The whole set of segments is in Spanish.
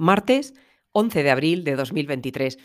martes 11 de abril de 2023.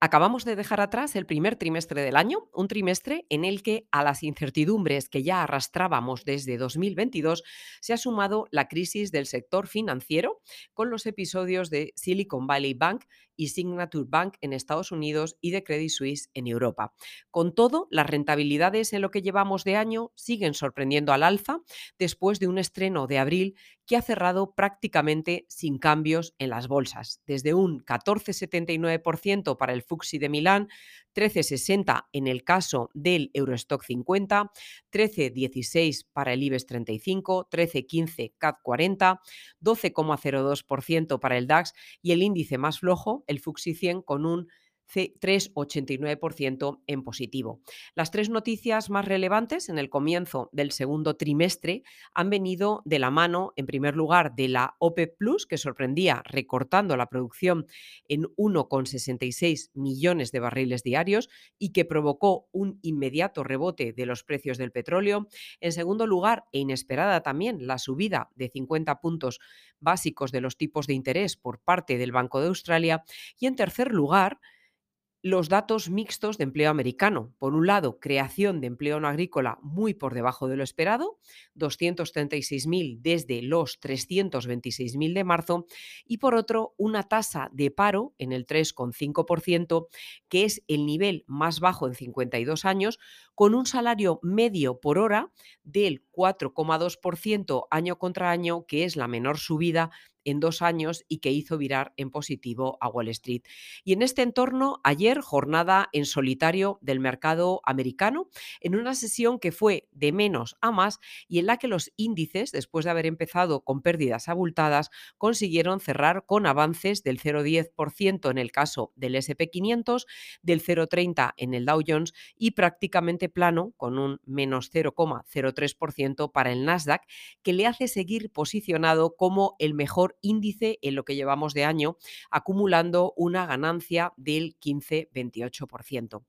Acabamos de dejar atrás el primer trimestre del año, un trimestre en el que a las incertidumbres que ya arrastrábamos desde 2022 se ha sumado la crisis del sector financiero con los episodios de Silicon Valley Bank y Signature Bank en Estados Unidos y de Credit Suisse en Europa. Con todo, las rentabilidades en lo que llevamos de año siguen sorprendiendo al alza después de un estreno de abril que ha cerrado prácticamente sin cambios en las bolsas, desde un 14,79% para el FTSE de Milán, 13,60 en el caso del Eurostock 50, 13,16 para el IBEX 35, 13,15 CAC 40, 12,02% para el DAX y el índice más flojo, el FTSE 100, con un 3,89% en positivo. Las tres noticias más relevantes en el comienzo del segundo trimestre han venido de la mano, en primer lugar, de la OPEP Plus, que sorprendía recortando la producción en 1,66 millones de barriles diarios y que provocó un inmediato rebote de los precios del petróleo. En segundo lugar, e inesperada también, la subida de 50 puntos básicos de los tipos de interés por parte del Banco de Australia. Y en tercer lugar, los datos mixtos de empleo americano. Por un lado, creación de empleo no agrícola muy por debajo de lo esperado, 236.000 desde los 326.000 de marzo, y por otro, una tasa de paro en el 3,5%, que es el nivel más bajo en 52 años, con un salario medio por hora del 4,2% año contra año, que es la menor subida en dos años y que hizo virar en positivo a Wall Street. Y en este entorno, ayer jornada en solitario del mercado americano, en una sesión que fue de menos a más y en la que los índices, después de haber empezado con pérdidas abultadas, consiguieron cerrar con avances del 0,10% en el caso del SP500, del 0,30% en el Dow Jones y prácticamente plano con un menos 0,03% para el Nasdaq, que le hace seguir posicionado como el mejor índice en lo que llevamos de año, acumulando una ganancia del 15-28%.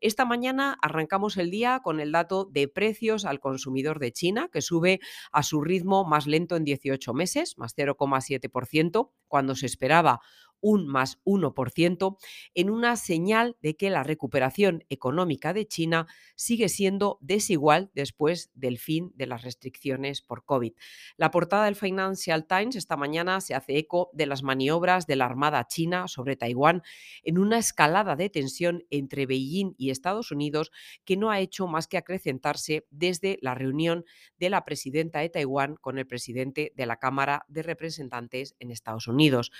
Esta mañana arrancamos el día con el dato de precios al consumidor de China, que sube a su ritmo más lento en 18 meses, más 0,7%, cuando se esperaba un más 1%, en una señal de que la recuperación económica de China sigue siendo desigual después del fin de las restricciones por COVID. La portada del Financial Times esta mañana se hace eco de las maniobras de la Armada china sobre Taiwán en una escalada de tensión entre Beijing y Estados Unidos que no ha hecho más que acrecentarse desde la reunión de la presidenta de Taiwán con el presidente de la Cámara de Representantes en Estados Unidos.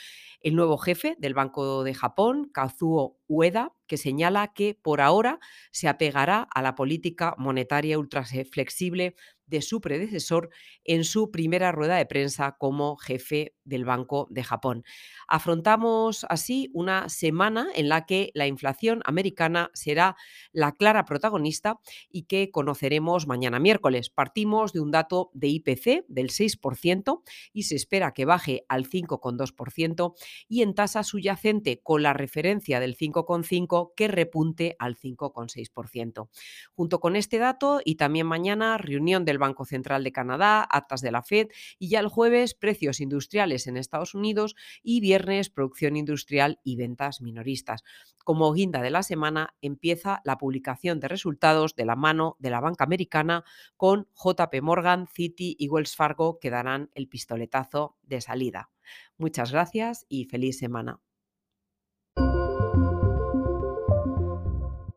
El nuevo jefe del Banco de Japón, Kazuo Ueda, que señala que por ahora se apegará a la política monetaria ultra flexible de su predecesor en su primera rueda de prensa como jefe del Banco de Japón. Afrontamos así una semana en la que la inflación americana será la clara protagonista y que conoceremos mañana miércoles. Partimos de un dato de IPC del 6% y se espera que baje al 5,2% y en tasa subyacente con la referencia del 5,5% que repunte al 5,6%. Junto con este dato y también mañana reunión del Banco Central de Canadá, actas de la Fed y ya el jueves precios industriales en Estados Unidos y viernes producción industrial y ventas minoristas. Como guinda de la semana empieza la publicación de resultados de la mano de la banca americana con JP Morgan, Citi y Wells Fargo que darán el pistoletazo de salida. Muchas gracias y feliz semana.